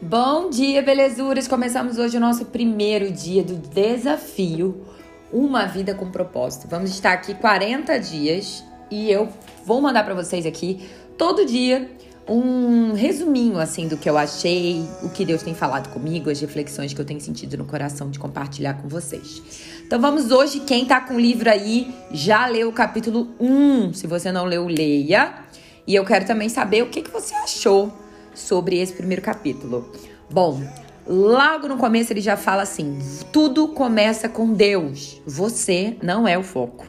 Bom dia, belezuras! Começamos hoje o nosso primeiro dia do desafio Uma Vida com Propósito. Vamos estar aqui 40 dias e eu vou mandar para vocês aqui todo dia um resuminho assim do que eu achei, o que Deus tem falado comigo, as reflexões que eu tenho sentido no coração de compartilhar com vocês. Então vamos hoje, quem tá com o livro aí, já leu o capítulo 1. Se você não leu, leia. E eu quero também saber o que, que você achou sobre esse primeiro capítulo. Bom, logo no começo ele já fala assim: tudo começa com Deus, você não é o foco.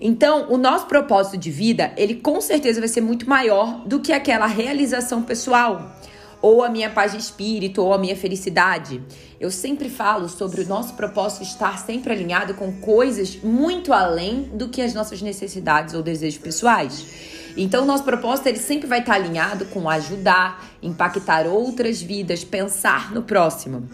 Então, o nosso propósito de vida, ele com certeza vai ser muito maior do que aquela realização pessoal, ou a minha paz de espírito, ou a minha felicidade. Eu sempre falo sobre o nosso propósito estar sempre alinhado com coisas muito além do que as nossas necessidades ou desejos pessoais. Então, o nosso propósito ele sempre vai estar alinhado com ajudar, impactar outras vidas, pensar no próximo.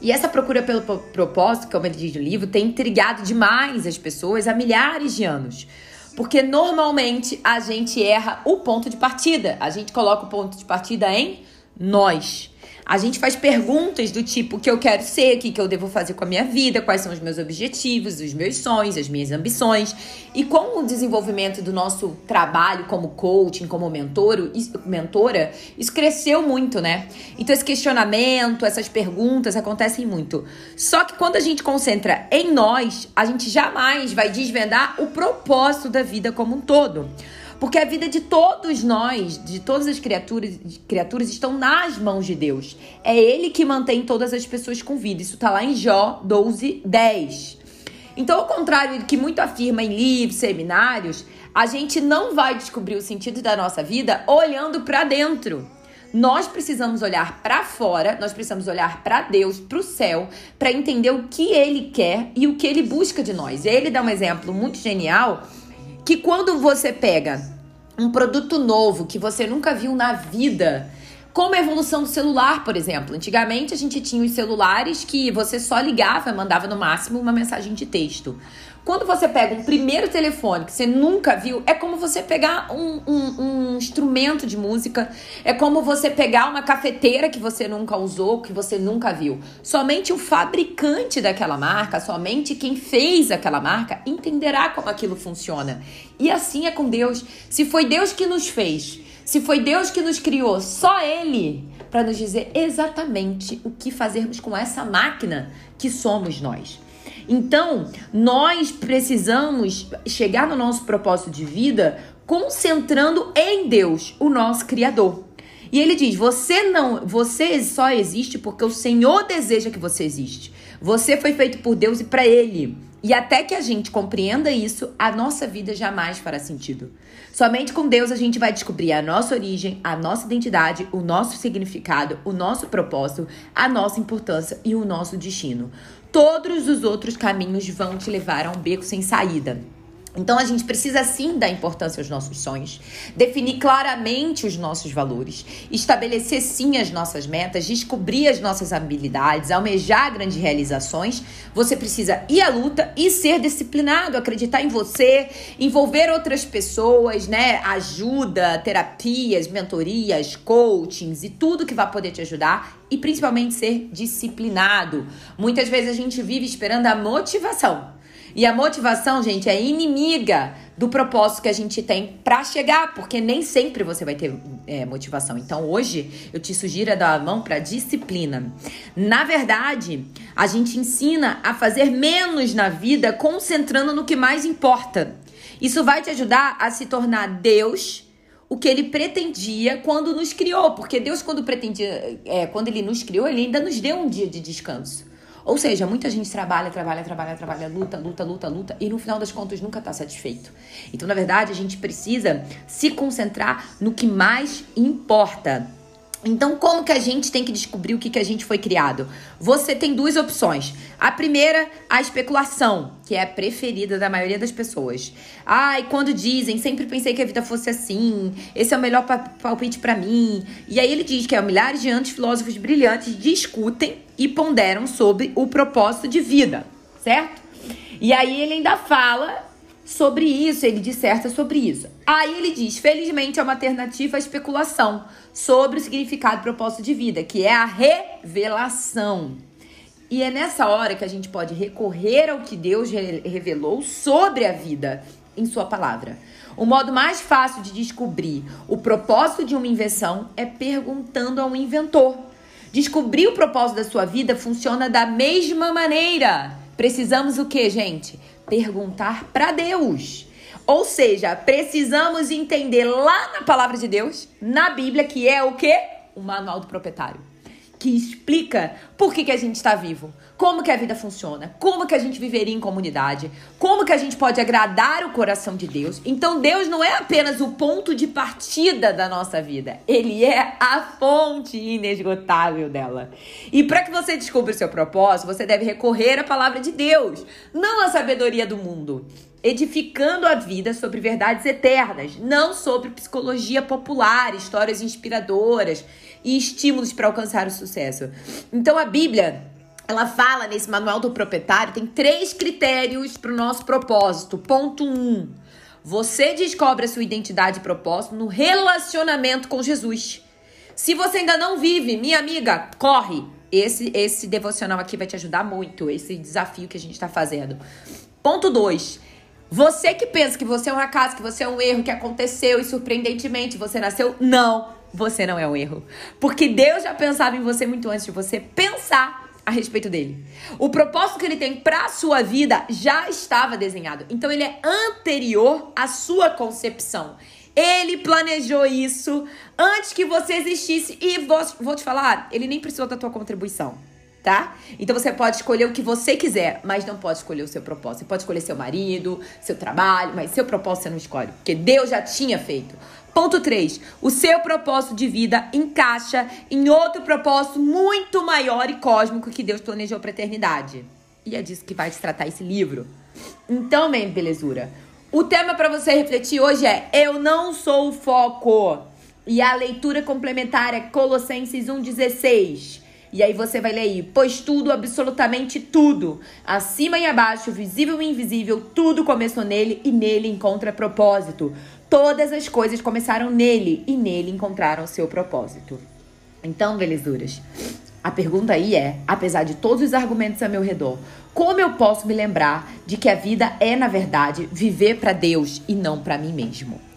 E essa procura pelo propósito, como ele diz no livro, tem intrigado demais as pessoas há milhares de anos. Porque normalmente a gente erra o ponto de partida. A gente coloca o ponto de partida em nós. A gente faz perguntas do tipo: o que eu quero ser, o que eu devo fazer com a minha vida, quais são os meus objetivos, os meus sonhos, as minhas ambições. E com o desenvolvimento do nosso trabalho como coaching, como mentor, mentora, isso cresceu muito, né? Então, esse questionamento, essas perguntas acontecem muito. Só que quando a gente concentra em nós, a gente jamais vai desvendar o propósito da vida como um todo. Porque a vida de todos nós, de todas as criaturas, criaturas estão nas mãos de Deus. É Ele que mantém todas as pessoas com vida. Isso está lá em Jó 12, 10. Então, ao contrário do que muito afirma em livros, seminários, a gente não vai descobrir o sentido da nossa vida olhando para dentro. Nós precisamos olhar para fora, nós precisamos olhar para Deus, para o céu, para entender o que Ele quer e o que Ele busca de nós. Ele dá um exemplo muito genial que quando você pega um produto novo que você nunca viu na vida, como a evolução do celular, por exemplo. Antigamente a gente tinha os celulares que você só ligava, mandava no máximo uma mensagem de texto. Quando você pega um primeiro telefone que você nunca viu, é como você pegar um, um, um, instrumento de música, é como você pegar uma cafeteira que você nunca usou, que você nunca viu. Somente o fabricante daquela marca, somente quem fez aquela marca, entenderá como aquilo funciona. E assim é com Deus. Se foi Deus que nos fez, se foi Deus que nos criou, só Ele para nos dizer exatamente o que fazermos com essa máquina que somos nós. Então, nós precisamos chegar no nosso propósito de vida concentrando em Deus, o nosso criador. E ele diz: "Você não, você só existe porque o Senhor deseja que você existe. Você foi feito por Deus e para ele. E até que a gente compreenda isso, a nossa vida jamais fará sentido. Somente com Deus a gente vai descobrir a nossa origem, a nossa identidade, o nosso significado, o nosso propósito, a nossa importância e o nosso destino. Todos os outros caminhos vão te levar a um beco sem saída. Então a gente precisa sim dar importância aos nossos sonhos, definir claramente os nossos valores, estabelecer sim as nossas metas, descobrir as nossas habilidades, almejar grandes realizações. Você precisa ir à luta e ser disciplinado, acreditar em você, envolver outras pessoas, né? Ajuda, terapias, mentorias, coachings e tudo que vai poder te ajudar e principalmente ser disciplinado. Muitas vezes a gente vive esperando a motivação e a motivação, gente, é inimiga do propósito que a gente tem para chegar, porque nem sempre você vai ter é, motivação. Então, hoje eu te sugiro a dar a mão para disciplina. Na verdade, a gente ensina a fazer menos na vida, concentrando no que mais importa. Isso vai te ajudar a se tornar Deus o que ele pretendia quando nos criou, porque Deus quando pretendia, é, quando ele nos criou, ele ainda nos deu um dia de descanso. Ou seja, muita gente trabalha, trabalha, trabalha, trabalha, luta, luta, luta, luta e no final das contas nunca está satisfeito. Então, na verdade, a gente precisa se concentrar no que mais importa. Então, como que a gente tem que descobrir o que, que a gente foi criado? Você tem duas opções. A primeira, a especulação, que é a preferida da maioria das pessoas. Ai, quando dizem, sempre pensei que a vida fosse assim, esse é o melhor palpite para mim. E aí ele diz que é, milhares de anos filósofos brilhantes discutem e ponderam sobre o propósito de vida, certo? E aí ele ainda fala sobre isso, ele disserta sobre isso. Aí ele diz: felizmente é uma alternativa à especulação sobre o significado e propósito de vida, que é a revelação. E é nessa hora que a gente pode recorrer ao que Deus revelou sobre a vida em Sua palavra. O modo mais fácil de descobrir o propósito de uma invenção é perguntando ao inventor. Descobrir o propósito da sua vida funciona da mesma maneira. Precisamos o que, gente? Perguntar para Deus. Ou seja, precisamos entender lá na palavra de Deus, na Bíblia, que é o que? O manual do proprietário. Que explica por que, que a gente está vivo, como que a vida funciona, como que a gente viveria em comunidade, como que a gente pode agradar o coração de Deus. Então Deus não é apenas o ponto de partida da nossa vida, ele é a fonte inesgotável dela. E para que você descubra o seu propósito, você deve recorrer à palavra de Deus, não à sabedoria do mundo edificando a vida sobre verdades eternas, não sobre psicologia popular, histórias inspiradoras e estímulos para alcançar o sucesso. Então a Bíblia, ela fala nesse manual do proprietário, tem três critérios para o nosso propósito. Ponto 1. Um, você descobre a sua identidade e propósito no relacionamento com Jesus. Se você ainda não vive, minha amiga, corre. Esse, esse devocional aqui vai te ajudar muito, esse desafio que a gente está fazendo. Ponto 2 você que pensa que você é um acaso, que você é um erro, que aconteceu e surpreendentemente você nasceu, não, você não é um erro. Porque Deus já pensava em você muito antes de você pensar a respeito dele. O propósito que ele tem para a sua vida já estava desenhado. Então ele é anterior à sua concepção. Ele planejou isso antes que você existisse e vou, vou te falar, ele nem precisou da tua contribuição tá? Então você pode escolher o que você quiser, mas não pode escolher o seu propósito. Você pode escolher seu marido, seu trabalho, mas seu propósito você não escolhe, porque Deus já tinha feito. Ponto 3. O seu propósito de vida encaixa em outro propósito muito maior e cósmico que Deus planejou para a eternidade. E é disso que vai se tratar esse livro. Então, bem, belezura. O tema para você refletir hoje é: Eu não sou o foco. E a leitura complementar é Colossenses 1,16. E aí você vai ler aí, pois tudo, absolutamente tudo, acima e abaixo, visível e invisível, tudo começou nele e nele encontra propósito. Todas as coisas começaram nele e nele encontraram seu propósito. Então, belezuras, a pergunta aí é, apesar de todos os argumentos a meu redor, como eu posso me lembrar de que a vida é, na verdade, viver para Deus e não para mim mesmo?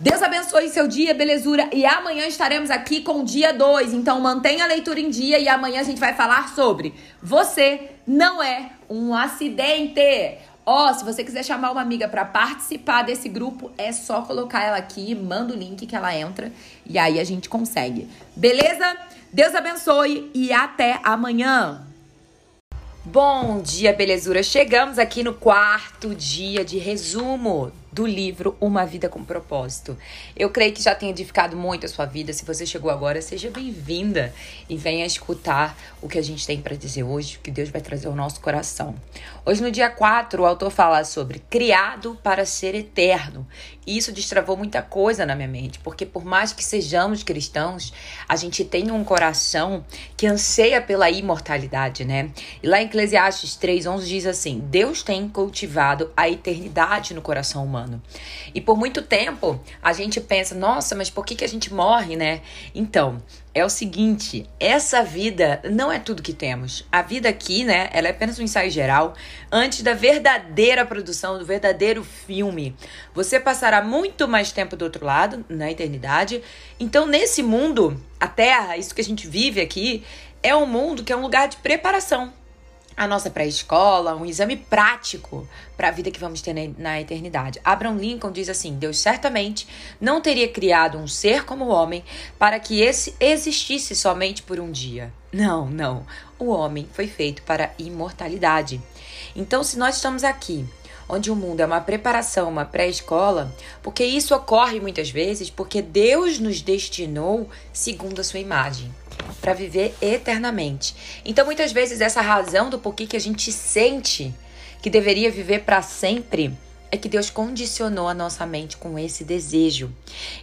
Deus abençoe seu dia, belezura. E amanhã estaremos aqui com o dia 2. Então mantenha a leitura em dia e amanhã a gente vai falar sobre Você não é um acidente. Ó, oh, se você quiser chamar uma amiga para participar desse grupo, é só colocar ela aqui, manda o link que ela entra e aí a gente consegue. Beleza? Deus abençoe e até amanhã. Bom dia, belezura. Chegamos aqui no quarto dia de resumo do livro Uma Vida com Propósito. Eu creio que já tenha edificado muito a sua vida. Se você chegou agora, seja bem-vinda e venha escutar o que a gente tem para dizer hoje, que Deus vai trazer ao nosso coração. Hoje, no dia 4, o autor fala sobre criado para ser eterno. E isso destravou muita coisa na minha mente, porque por mais que sejamos cristãos, a gente tem um coração que anseia pela imortalidade, né? E lá em Eclesiastes 3:11 diz assim: Deus tem cultivado a eternidade no coração humano humano. E por muito tempo a gente pensa, nossa, mas por que, que a gente morre, né? Então, é o seguinte, essa vida não é tudo que temos. A vida aqui, né, ela é apenas um ensaio geral antes da verdadeira produção, do verdadeiro filme. Você passará muito mais tempo do outro lado, na eternidade. Então, nesse mundo, a Terra, isso que a gente vive aqui, é um mundo que é um lugar de preparação a nossa pré-escola, um exame prático para a vida que vamos ter na, eternidade. Abraham Lincoln diz assim: Deus certamente não teria criado um ser como o homem para que esse existisse somente por um dia. Não, não. O homem foi feito para a imortalidade. Então, se nós estamos aqui onde o mundo é uma preparação, uma pré-escola, porque isso ocorre muitas vezes porque Deus nos destinou segundo a sua imagem para viver eternamente. Então, muitas vezes, essa razão do porquê que a gente sente que deveria viver para sempre é que Deus condicionou a nossa mente com esse desejo.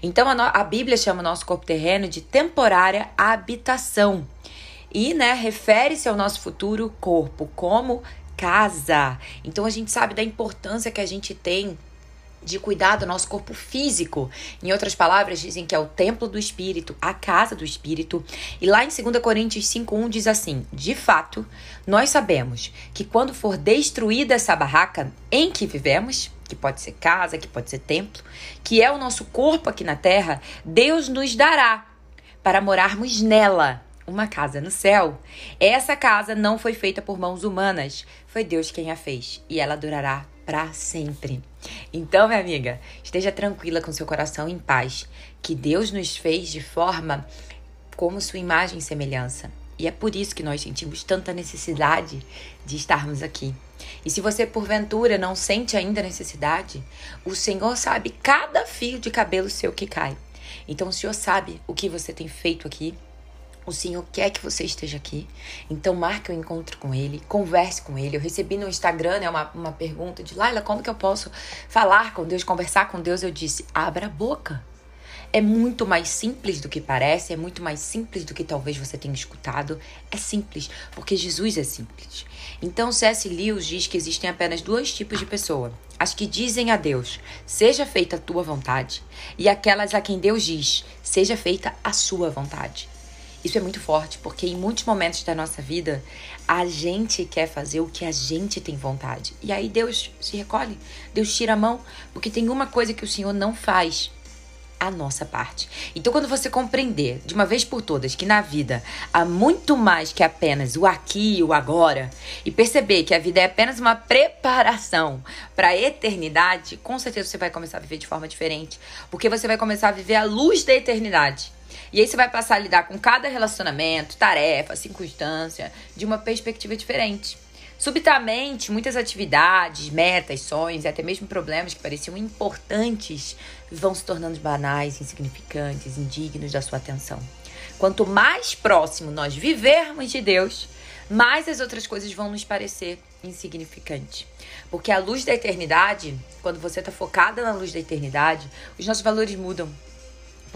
Então, a, no, a Bíblia chama o nosso corpo terreno de temporária habitação. E, né, refere-se ao nosso futuro corpo como casa. Então, a gente sabe da importância que a gente tem de cuidar do nosso corpo físico. Em outras palavras, dizem que é o templo do Espírito, a casa do Espírito. E lá em 2 Coríntios 5:1 diz assim: "De fato, nós sabemos que quando for destruída essa barraca em que vivemos, que pode ser casa, que pode ser templo, que é o nosso corpo aqui na terra, Deus nos dará para morarmos nela." Uma casa no céu. Essa casa não foi feita por mãos humanas, foi Deus quem a fez, e ela durará para sempre. Então, minha amiga, esteja tranquila com seu coração em paz, que Deus nos fez de forma como sua imagem e semelhança. E é por isso que nós sentimos tanta necessidade de estarmos aqui. E se você porventura não sente ainda necessidade, o Senhor sabe cada fio de cabelo seu que cai. Então o Senhor sabe o que você tem feito aqui, o Senhor quer que você esteja aqui. Então marque um encontro com Ele, converse com Ele. Eu recebi no Instagram né, uma, uma pergunta de Laila, como que eu posso falar com Deus, conversar com Deus? Eu disse, abra a boca. É muito mais simples do que parece, é muito mais simples do que talvez você tenha escutado. É simples, porque Jesus é simples. Então, C.S. Lewis diz que existem apenas dois tipos de pessoa: as que dizem a Deus, seja feita a tua vontade, e aquelas a quem Deus diz, seja feita a sua vontade. Isso é muito forte, porque em muitos momentos da nossa vida, a gente quer fazer o que a gente tem vontade. E aí Deus se recolhe, Deus tira a mão, porque tem uma coisa que o Senhor não faz a nossa parte. Então, quando você compreender de uma vez por todas que na vida há muito mais que apenas o aqui e o agora, e perceber que a vida é apenas uma preparação para a eternidade, com certeza você vai começar a viver de forma diferente, porque você vai começar a viver a luz da eternidade. E aí você vai passar a lidar com cada relacionamento, tarefa, circunstância, de uma perspectiva diferente. Subitamente, muitas atividades, metas, sonhos e até mesmo problemas que pareciam importantes vão se tornando banais, insignificantes, indignos da sua atenção. Quanto mais próximo nós vivermos de Deus, mais as outras coisas vão nos parecer insignificantes. Porque a luz da eternidade, quando você está focada na luz da eternidade, os nossos valores mudam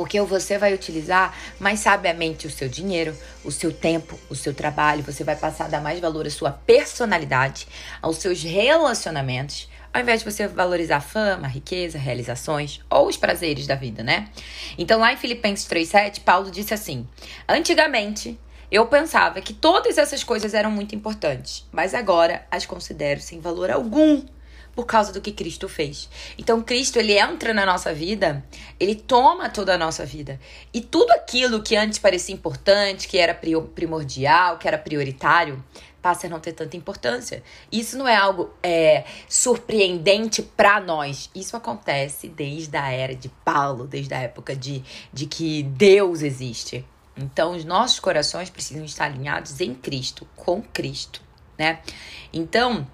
porque você vai utilizar mais sabiamente o seu dinheiro, o seu tempo, o seu trabalho. Você vai passar a dar mais valor à sua personalidade, aos seus relacionamentos, ao invés de você valorizar fama, riqueza, realizações ou os prazeres da vida, né? Então, lá em Filipenses 3,7, Paulo disse assim: Antigamente eu pensava que todas essas coisas eram muito importantes, mas agora as considero sem valor algum por causa do que Cristo fez. Então Cristo ele entra na nossa vida, ele toma toda a nossa vida. E tudo aquilo que antes parecia importante, que era primordial, que era prioritário, passa a não ter tanta importância. Isso não é algo é, surpreendente para nós. Isso acontece desde a era de Paulo, desde a época de, de que Deus existe. Então, os nossos corações precisam estar alinhados em Cristo, com Cristo, né? Então,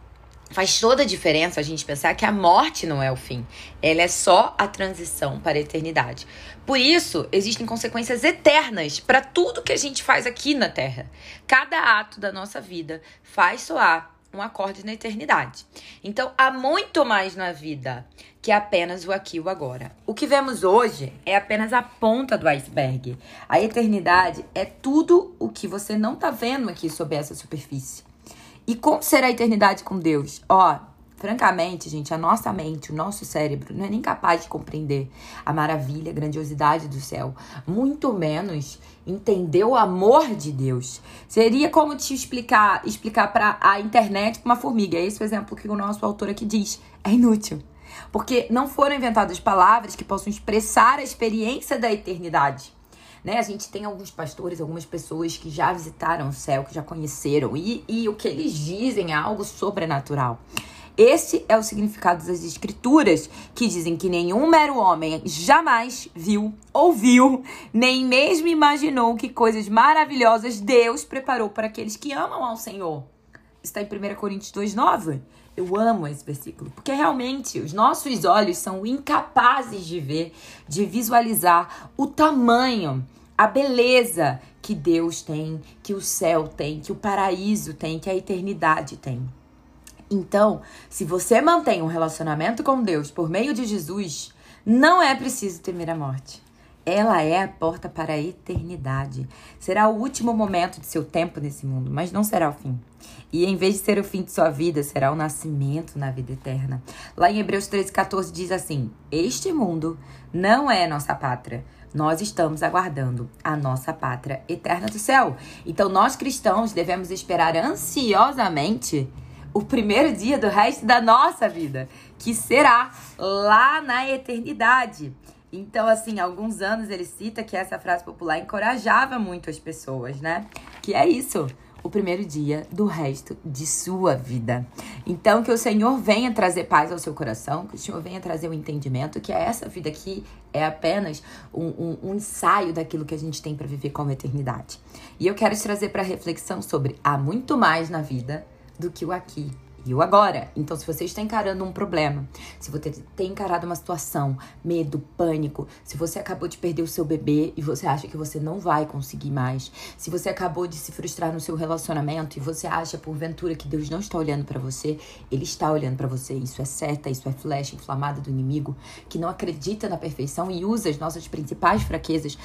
Faz toda a diferença a gente pensar que a morte não é o fim, ela é só a transição para a eternidade. Por isso, existem consequências eternas para tudo que a gente faz aqui na Terra. Cada ato da nossa vida faz soar um acorde na eternidade. Então, há muito mais na vida que apenas o aqui e o agora. O que vemos hoje é apenas a ponta do iceberg. A eternidade é tudo o que você não está vendo aqui sob essa superfície. E como será a eternidade com Deus? Ó, francamente, gente, a nossa mente, o nosso cérebro não é nem capaz de compreender a maravilha, a grandiosidade do céu, muito menos entender o amor de Deus. Seria como te explicar, explicar para a internet uma formiga. É esse o exemplo que o nosso autor aqui diz. É inútil. Porque não foram inventadas palavras que possam expressar a experiência da eternidade. Né? A gente tem alguns pastores, algumas pessoas que já visitaram o céu, que já conheceram, e, e o que eles dizem é algo sobrenatural. Esse é o significado das escrituras, que dizem que nenhum mero homem jamais viu, ouviu, nem mesmo imaginou que coisas maravilhosas Deus preparou para aqueles que amam ao Senhor. Está em 1 Coríntios 2,9. Eu amo esse versículo, porque realmente os nossos olhos são incapazes de ver, de visualizar o tamanho a beleza que Deus tem, que o céu tem, que o paraíso tem, que a eternidade tem. Então, se você mantém um relacionamento com Deus por meio de Jesus, não é preciso temer a morte. Ela é a porta para a eternidade. Será o último momento de seu tempo nesse mundo, mas não será o fim. E em vez de ser o fim de sua vida, será o nascimento na vida eterna. Lá em Hebreus 13, 14 diz assim: Este mundo não é nossa pátria. Nós estamos aguardando a nossa pátria eterna do céu. Então, nós cristãos devemos esperar ansiosamente o primeiro dia do resto da nossa vida, que será lá na eternidade. Então, assim, há alguns anos ele cita que essa frase popular encorajava muito as pessoas, né? Que é isso o primeiro dia do resto de sua vida. Então, que o Senhor venha trazer paz ao seu coração, que o Senhor venha trazer o um entendimento que essa vida aqui é apenas um, um, um ensaio daquilo que a gente tem para viver como eternidade. E eu quero te trazer para reflexão sobre há muito mais na vida do que o aqui agora. Então, se você está encarando um problema, se você tem encarado uma situação, medo, pânico, se você acabou de perder o seu bebê e você acha que você não vai conseguir mais, se você acabou de se frustrar no seu relacionamento e você acha porventura que Deus não está olhando para você, ele está olhando para você. Isso é seta, isso é flecha inflamada do inimigo que não acredita na perfeição e usa as nossas principais fraquezas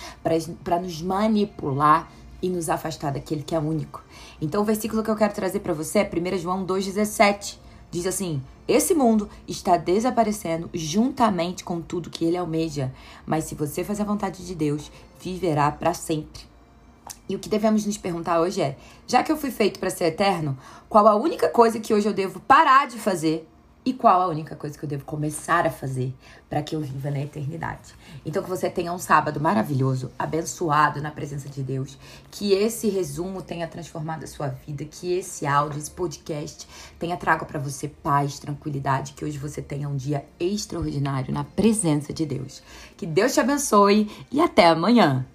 para nos manipular e nos afastar daquele que é único. Então, o versículo que eu quero trazer para você é 1 João 2,17. Diz assim: Esse mundo está desaparecendo juntamente com tudo que ele almeja, mas se você fazer a vontade de Deus, viverá para sempre. E o que devemos nos perguntar hoje é: já que eu fui feito para ser eterno, qual a única coisa que hoje eu devo parar de fazer e qual a única coisa que eu devo começar a fazer para que eu viva na eternidade. Então que você tenha um sábado maravilhoso, abençoado na presença de Deus, que esse resumo tenha transformado a sua vida, que esse áudio, esse podcast tenha trago para você paz, tranquilidade, que hoje você tenha um dia extraordinário na presença de Deus. Que Deus te abençoe e até amanhã.